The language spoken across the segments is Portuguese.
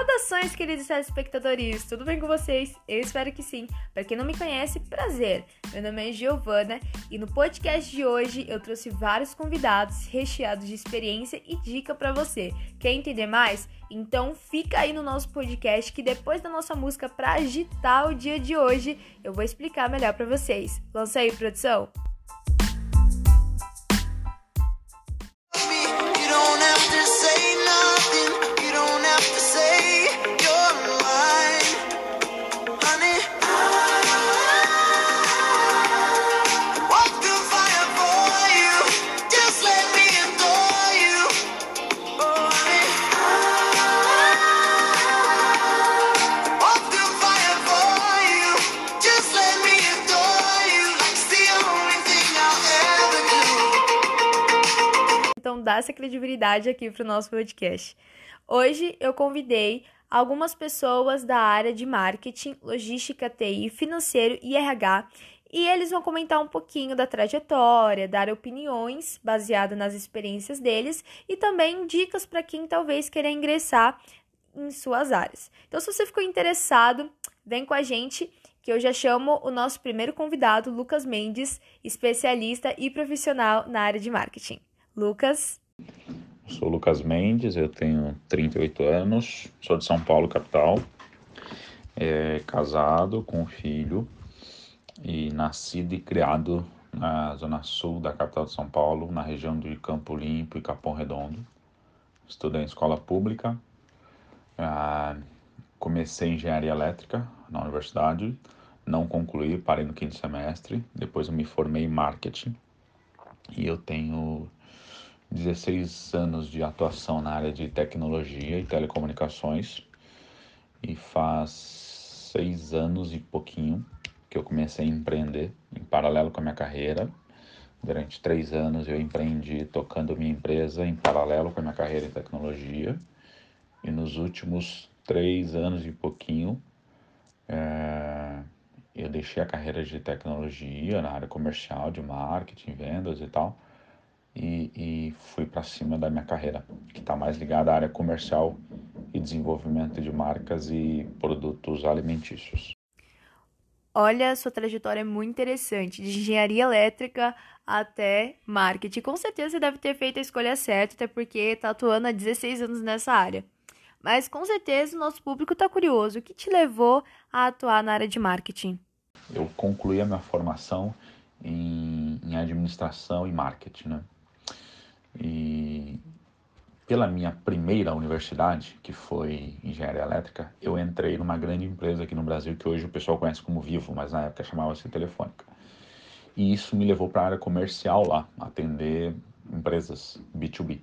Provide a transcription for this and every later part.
Saudações, queridos telespectadores! Tudo bem com vocês? Eu espero que sim. Para quem não me conhece, prazer. Meu nome é Giovana e no podcast de hoje eu trouxe vários convidados recheados de experiência e dica para você. Quer entender mais? Então fica aí no nosso podcast que depois da nossa música para agitar o dia de hoje, eu vou explicar melhor para vocês. Lança aí, produção. Essa credibilidade aqui para o nosso podcast. Hoje eu convidei algumas pessoas da área de marketing, logística, TI, financeiro e RH e eles vão comentar um pouquinho da trajetória, dar opiniões baseadas nas experiências deles e também dicas para quem talvez queira ingressar em suas áreas. Então, se você ficou interessado, vem com a gente que eu já chamo o nosso primeiro convidado, Lucas Mendes, especialista e profissional na área de marketing. Lucas. Sou Lucas Mendes, eu tenho 38 anos, sou de São Paulo, capital, é, casado com um filho e nascido e criado na zona sul da capital de São Paulo, na região de Campo Limpo e Capão Redondo. Estudei em escola pública, ah, comecei engenharia elétrica na universidade, não concluí, parei no quinto semestre, depois eu me formei em marketing e eu tenho 16 anos de atuação na área de tecnologia e telecomunicações e faz seis anos e pouquinho que eu comecei a empreender em paralelo com a minha carreira. Durante três anos eu empreendi tocando minha empresa em paralelo com a minha carreira em tecnologia e nos últimos três anos e pouquinho é, eu deixei a carreira de tecnologia na área comercial, de marketing, vendas e tal e, e fui para cima da minha carreira, que está mais ligada à área comercial e desenvolvimento de marcas e produtos alimentícios. Olha, sua trajetória é muito interessante, de engenharia elétrica até marketing. Com certeza você deve ter feito a escolha certa, até porque está atuando há 16 anos nessa área. Mas com certeza o nosso público está curioso. O que te levou a atuar na área de marketing? Eu concluí a minha formação em, em administração e marketing, né? E pela minha primeira universidade, que foi engenharia elétrica, eu entrei numa grande empresa aqui no Brasil que hoje o pessoal conhece como Vivo, mas na época chamava-se Telefônica. E isso me levou para a área comercial lá, atender empresas B2B.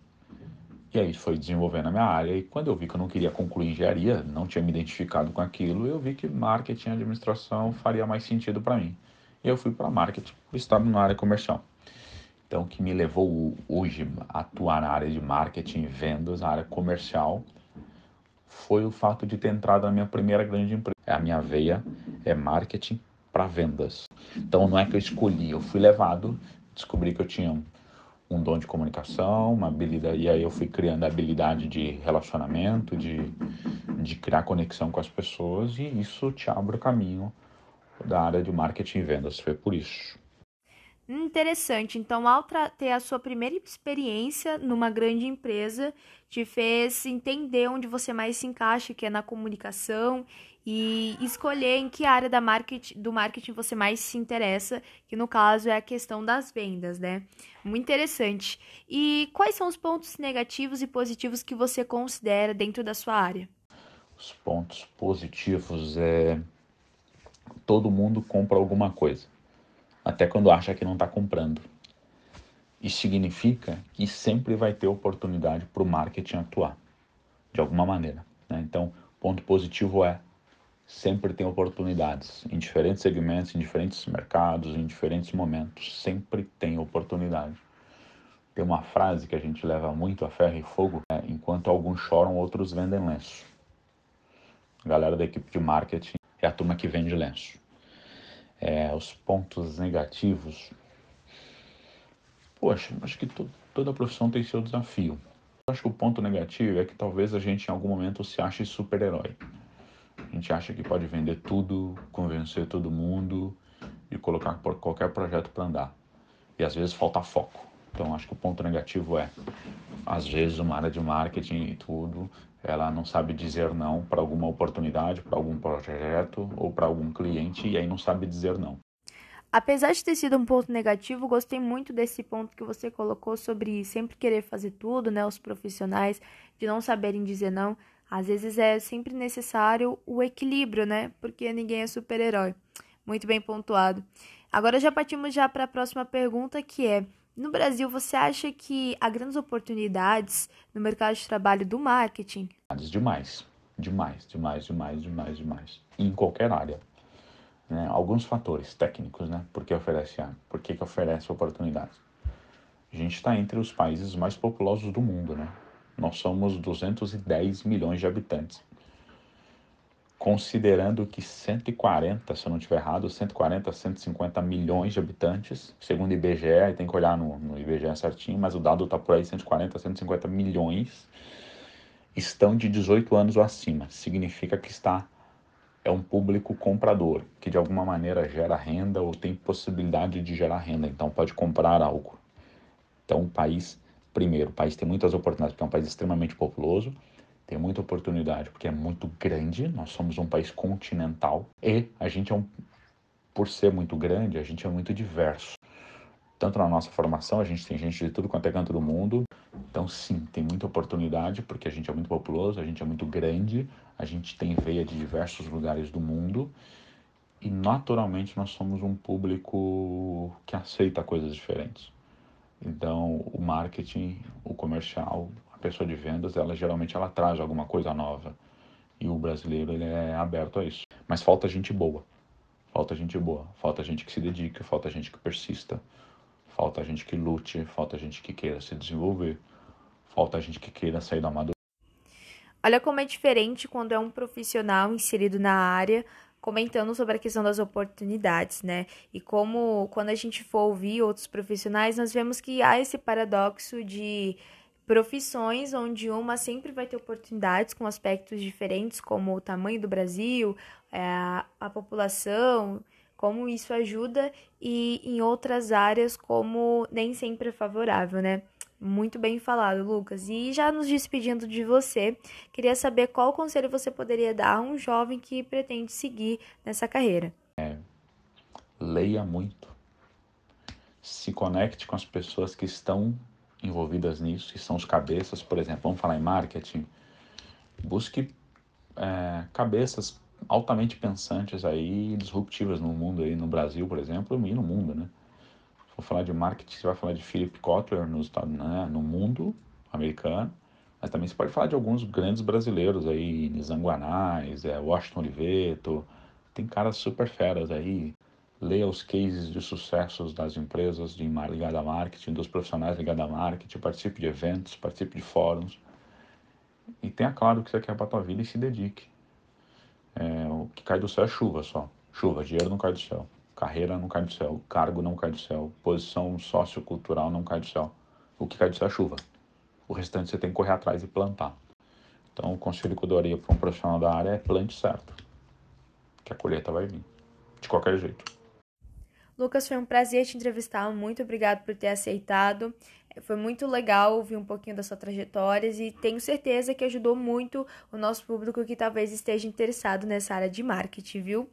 E aí foi desenvolvendo a minha área e quando eu vi que eu não queria concluir engenharia, não tinha me identificado com aquilo, eu vi que marketing e administração faria mais sentido para mim. E eu fui para marketing, estava na área comercial. Então, o que me levou hoje a atuar na área de marketing e vendas, na área comercial, foi o fato de ter entrado na minha primeira grande empresa. É a minha veia é marketing para vendas. Então, não é que eu escolhi, eu fui levado, descobri que eu tinha um, dom de comunicação, uma habilidade, e aí eu fui criando a habilidade de relacionamento, de, de criar conexão com as pessoas, e isso te abre o caminho da área de marketing e vendas. Foi por isso. Interessante. Então, ao ter a sua primeira experiência numa grande empresa, te fez entender onde você mais se encaixa, que é na comunicação, e escolher em que área da marketing, do marketing você mais se interessa, que no caso é a questão das vendas, né? Muito interessante. E quais são os pontos negativos e positivos que você considera dentro da sua área? Os pontos positivos é todo mundo compra alguma coisa até quando acha que não está comprando. Isso significa que sempre vai ter oportunidade para o marketing atuar, de alguma maneira. Né? Então, ponto positivo é sempre tem oportunidades em diferentes segmentos, em diferentes mercados, em diferentes momentos. Sempre tem oportunidade. Tem uma frase que a gente leva muito a ferro e fogo: é, enquanto alguns choram, outros vendem lenço. A galera da equipe de marketing é a turma que vende lenço é, os pontos negativos. Poxa, acho que to toda profissão tem seu desafio. acho que o ponto negativo é que talvez a gente em algum momento se ache super-herói. A gente acha que pode vender tudo, convencer todo mundo e colocar qualquer projeto para andar. E às vezes falta foco. Então acho que o ponto negativo é, às vezes uma área de marketing e tudo, ela não sabe dizer não para alguma oportunidade, para algum projeto ou para algum cliente e aí não sabe dizer não. Apesar de ter sido um ponto negativo, gostei muito desse ponto que você colocou sobre sempre querer fazer tudo, né? Os profissionais de não saberem dizer não. Às vezes é sempre necessário o equilíbrio, né? Porque ninguém é super-herói. Muito bem pontuado. Agora já partimos já para a próxima pergunta, que é: no Brasil, você acha que há grandes oportunidades no mercado de trabalho do marketing? Demais, demais, demais, demais, demais, demais. Em qualquer área. Né? Alguns fatores técnicos, né? Por que oferece? Por que, que oferece oportunidades? A gente está entre os países mais populosos do mundo, né? Nós somos 210 milhões de habitantes considerando que 140, se eu não estiver errado, 140, 150 milhões de habitantes, segundo o IBGE, tem que olhar no, no IBGE certinho, mas o dado está por aí, 140, 150 milhões, estão de 18 anos ou acima. Significa que está é um público comprador, que de alguma maneira gera renda ou tem possibilidade de gerar renda, então pode comprar algo. Então o país, primeiro, o país tem muitas oportunidades, porque é um país extremamente populoso, tem muita oportunidade, porque é muito grande, nós somos um país continental e a gente é um, por ser muito grande, a gente é muito diverso. Tanto na nossa formação, a gente tem gente de tudo quanto é canto do mundo. Então, sim, tem muita oportunidade, porque a gente é muito populoso, a gente é muito grande, a gente tem veia de diversos lugares do mundo. E, naturalmente, nós somos um público que aceita coisas diferentes. Então, o marketing, o comercial, a pessoa de vendas, ela geralmente ela traz alguma coisa nova. E o brasileiro, ele é aberto a isso. Mas falta gente boa. Falta gente boa. Falta gente que se dedique, falta gente que persista. Falta gente que lute, falta gente que queira se desenvolver. Falta gente que queira sair da madureza. Olha como é diferente quando é um profissional inserido na área comentando sobre a questão das oportunidades, né? E como quando a gente for ouvir outros profissionais, nós vemos que há esse paradoxo de profissões onde uma sempre vai ter oportunidades com aspectos diferentes, como o tamanho do Brasil, é, a população, como isso ajuda, e em outras áreas, como nem sempre é favorável, né? Muito bem falado, Lucas. E já nos despedindo de você, queria saber qual conselho você poderia dar a um jovem que pretende seguir nessa carreira. É, leia muito. Se conecte com as pessoas que estão envolvidas nisso, que são os cabeças, por exemplo, vamos falar em marketing, busque é, cabeças altamente pensantes aí, disruptivas no mundo aí, no Brasil, por exemplo, e no mundo, né? Se for falar de marketing, você vai falar de Philip Kotler nos, né, no mundo americano, mas também você pode falar de alguns grandes brasileiros aí, Nizanguanais, é, Washington Oliveto, tem caras super feras aí, leia os cases de sucessos das empresas de ligada a marketing, dos profissionais ligados a marketing, participe de eventos, participe de fóruns e tenha claro o que você quer para a tua vida e se dedique. É, o que cai do céu é chuva só. Chuva, dinheiro não cai do céu. Carreira não cai do céu. Cargo não cai do céu. Posição sociocultural não cai do céu. O que cai do céu é chuva. O restante você tem que correr atrás e plantar. Então, o conselho que eu daria para um profissional da área é plante certo. Que a colheita vai vir. De qualquer jeito. Lucas, foi um prazer te entrevistar. Muito obrigado por ter aceitado. Foi muito legal ouvir um pouquinho da sua trajetória e tenho certeza que ajudou muito o nosso público que talvez esteja interessado nessa área de marketing, viu?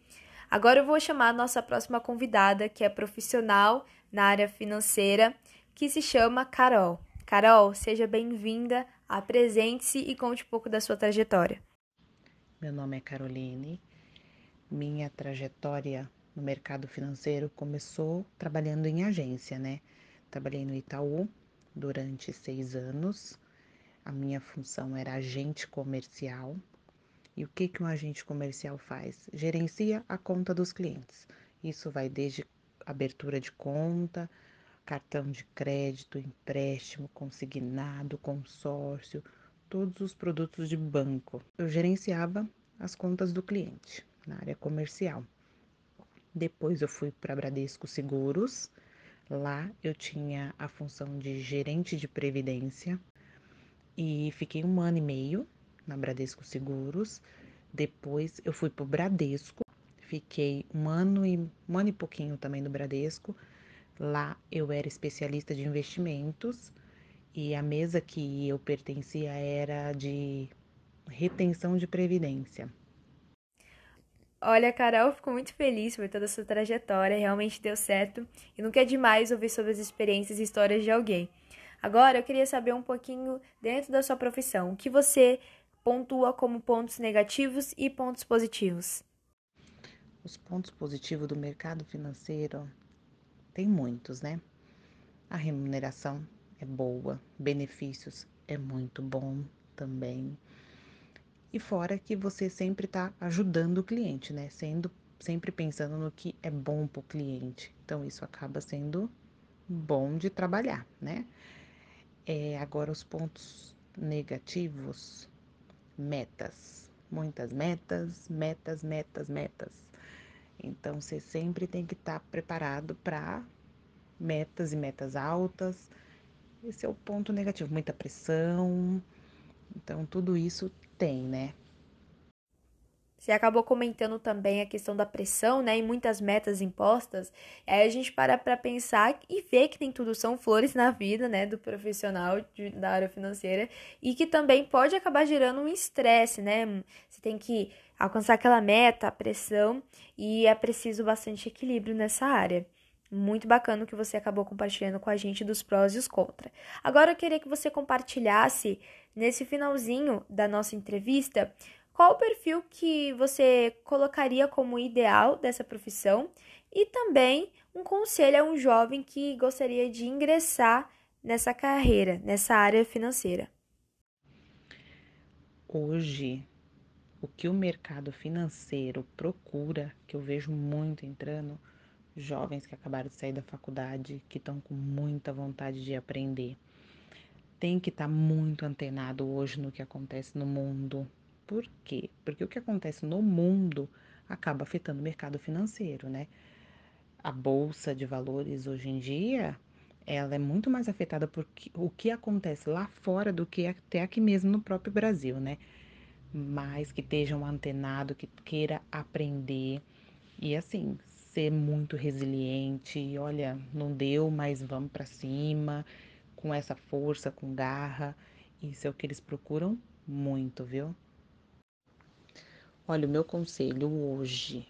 Agora eu vou chamar a nossa próxima convidada, que é profissional na área financeira, que se chama Carol. Carol, seja bem-vinda, apresente-se e conte um pouco da sua trajetória. Meu nome é Caroline. Minha trajetória no mercado financeiro começou trabalhando em agência, né? Trabalhei no Itaú durante seis anos. A minha função era agente comercial. E o que, que um agente comercial faz? Gerencia a conta dos clientes. Isso vai desde abertura de conta, cartão de crédito, empréstimo, consignado, consórcio, todos os produtos de banco. Eu gerenciava as contas do cliente na área comercial. Depois eu fui para Bradesco Seguros. Lá eu tinha a função de gerente de previdência. e fiquei um ano e meio na Bradesco Seguros. Depois eu fui para o Bradesco, fiquei um ano e um ano e pouquinho também no Bradesco. Lá eu era especialista de investimentos e a mesa que eu pertencia era de retenção de previdência. Olha, Carol, fico muito feliz por toda essa trajetória, realmente deu certo e nunca é demais ouvir sobre as experiências e histórias de alguém. Agora, eu queria saber um pouquinho dentro da sua profissão, o que você pontua como pontos negativos e pontos positivos? Os pontos positivos do mercado financeiro tem muitos, né? A remuneração é boa, benefícios é muito bom também. E fora que você sempre está ajudando o cliente, né? Sendo sempre pensando no que é bom para o cliente. Então, isso acaba sendo bom de trabalhar, né? É, agora, os pontos negativos, metas. Muitas metas, metas, metas, metas. Então, você sempre tem que estar tá preparado para metas e metas altas. Esse é o ponto negativo, muita pressão. Então, tudo isso tem, né? Você acabou comentando também a questão da pressão, né, e muitas metas impostas. Aí a gente para para pensar e ver que nem tudo são flores na vida, né, do profissional de, da área financeira e que também pode acabar gerando um estresse, né? Você tem que alcançar aquela meta, a pressão e é preciso bastante equilíbrio nessa área. Muito bacana que você acabou compartilhando com a gente dos prós e os contras. Agora eu queria que você compartilhasse nesse finalzinho da nossa entrevista qual o perfil que você colocaria como ideal dessa profissão e também um conselho a um jovem que gostaria de ingressar nessa carreira, nessa área financeira. Hoje, o que o mercado financeiro procura, que eu vejo muito entrando, jovens que acabaram de sair da faculdade, que estão com muita vontade de aprender. Tem que estar tá muito antenado hoje no que acontece no mundo. Por quê? Porque o que acontece no mundo acaba afetando o mercado financeiro, né? A bolsa de valores hoje em dia, ela é muito mais afetada por o que acontece lá fora do que até aqui mesmo no próprio Brasil, né? Mas que esteja um antenado, que queira aprender. E assim, ser muito resiliente. Olha, não deu, mas vamos para cima, com essa força, com garra. Isso é o que eles procuram muito, viu? Olha, o meu conselho hoje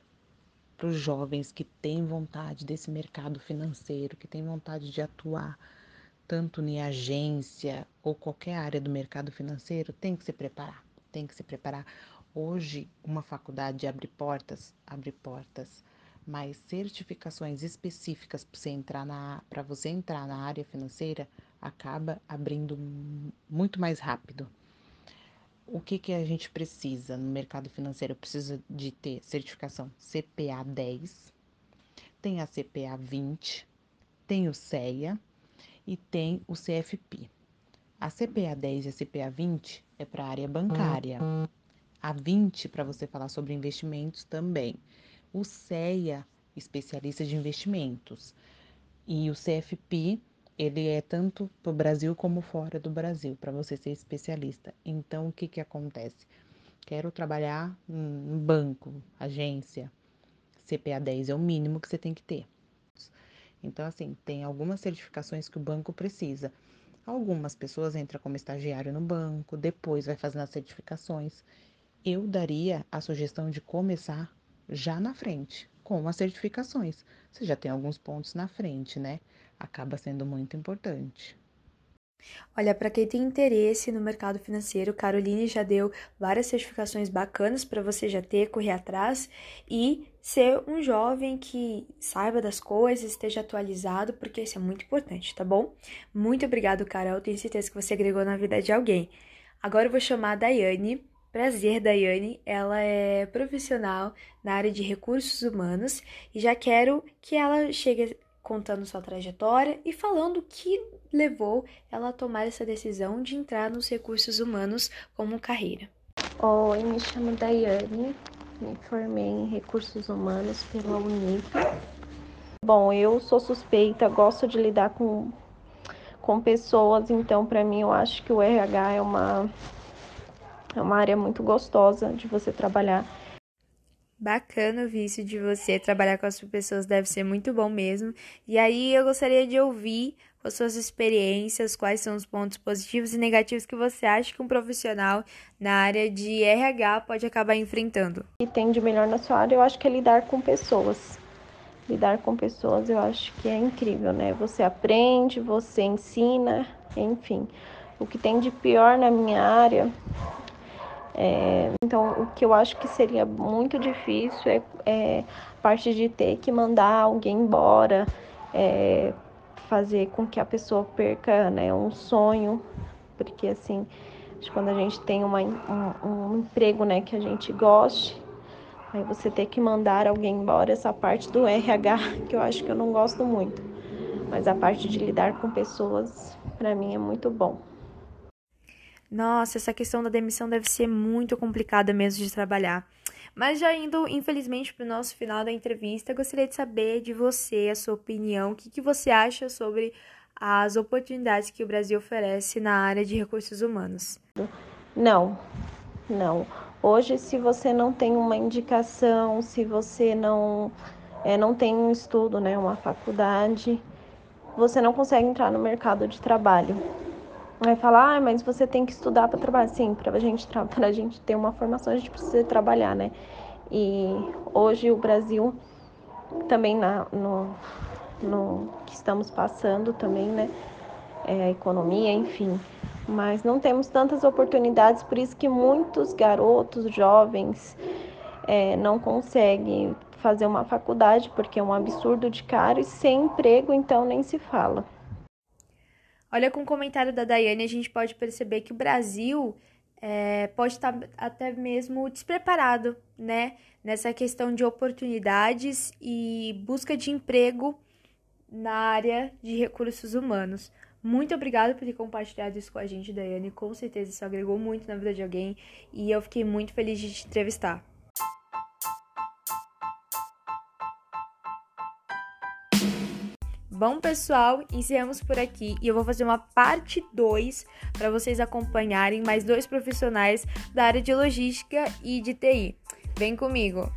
para os jovens que têm vontade desse mercado financeiro, que têm vontade de atuar tanto em agência ou qualquer área do mercado financeiro, tem que se preparar. Tem que se preparar. Hoje, uma faculdade abre portas, abre portas mas certificações específicas para você entrar na para você entrar na área financeira acaba abrindo muito mais rápido. O que, que a gente precisa no mercado financeiro? Precisa de ter certificação CPA 10, tem a CPA 20, tem o CEA e tem o CFP. A CPA 10 e a CPA 20 é para a área bancária. A 20 para você falar sobre investimentos também o CEA, especialista de investimentos, e o CFP, ele é tanto para o Brasil como fora do Brasil, para você ser especialista. Então, o que, que acontece? Quero trabalhar em banco, agência, CPA 10 é o mínimo que você tem que ter. Então, assim, tem algumas certificações que o banco precisa. Algumas pessoas entram como estagiário no banco, depois vai fazendo as certificações. Eu daria a sugestão de começar já na frente, com as certificações. Você já tem alguns pontos na frente, né? Acaba sendo muito importante. Olha, para quem tem interesse no mercado financeiro, Caroline já deu várias certificações bacanas para você já ter, correr atrás e ser um jovem que saiba das coisas, esteja atualizado, porque isso é muito importante, tá bom? Muito obrigado, Carol. Tenho certeza que você agregou na vida de alguém. Agora eu vou chamar a Daiane Prazer, Daiane. Ela é profissional na área de recursos humanos e já quero que ela chegue contando sua trajetória e falando o que levou ela a tomar essa decisão de entrar nos recursos humanos como carreira. Oi, me chamo Daiane, me formei em recursos humanos pela Unip. Bom, eu sou suspeita, gosto de lidar com com pessoas, então para mim eu acho que o RH é uma é uma área muito gostosa de você trabalhar. Bacana o vício de você trabalhar com as pessoas, deve ser muito bom mesmo. E aí eu gostaria de ouvir as suas experiências, quais são os pontos positivos e negativos que você acha que um profissional na área de RH pode acabar enfrentando. E tem de melhor na sua área, eu acho que é lidar com pessoas lidar com pessoas eu acho que é incrível, né? Você aprende, você ensina, enfim. O que tem de pior na minha área. É, então, o que eu acho que seria muito difícil é, é parte de ter que mandar alguém embora, é, fazer com que a pessoa perca né, um sonho, porque assim, quando a gente tem uma, um, um emprego né, que a gente goste, Aí você ter que mandar alguém embora, essa parte do RH, que eu acho que eu não gosto muito. Mas a parte de lidar com pessoas, para mim, é muito bom. Nossa, essa questão da demissão deve ser muito complicada mesmo de trabalhar. Mas já indo, infelizmente, para o nosso final da entrevista, gostaria de saber de você, a sua opinião, o que, que você acha sobre as oportunidades que o Brasil oferece na área de recursos humanos. Não, não. Hoje, se você não tem uma indicação, se você não, é, não tem um estudo, né, uma faculdade, você não consegue entrar no mercado de trabalho. Vai falar, ah, mas você tem que estudar para trabalhar. Sim, para gente, a gente ter uma formação, a gente precisa trabalhar, né? E hoje o Brasil, também na, no, no que estamos passando também, né? É, a economia, enfim, mas não temos tantas oportunidades, por isso que muitos garotos, jovens, é, não conseguem fazer uma faculdade, porque é um absurdo de caro, e sem emprego, então nem se fala. Olha, com o comentário da Daiane, a gente pode perceber que o Brasil é, pode estar até mesmo despreparado, né? Nessa questão de oportunidades e busca de emprego na área de recursos humanos. Muito obrigada por ter compartilhado isso com a gente, Daiane. Com certeza isso agregou muito na vida de alguém e eu fiquei muito feliz de te entrevistar. Bom, pessoal, encerramos por aqui e eu vou fazer uma parte 2 para vocês acompanharem mais dois profissionais da área de logística e de TI. Vem comigo!